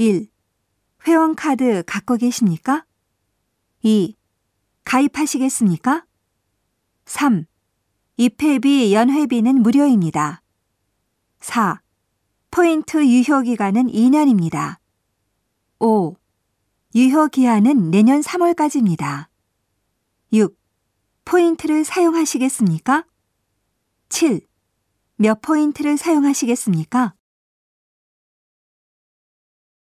1. 회원카드 갖고 계십니까? 2. 가입하시겠습니까? 3. 입회비, 연회비는 무료입니다. 4. 포인트 유효 기간은 2년입니다. 5. 유효 기한은 내년 3월까지입니다. 6. 포인트를 사용하시겠습니까? 7. 몇 포인트를 사용하시겠습니까?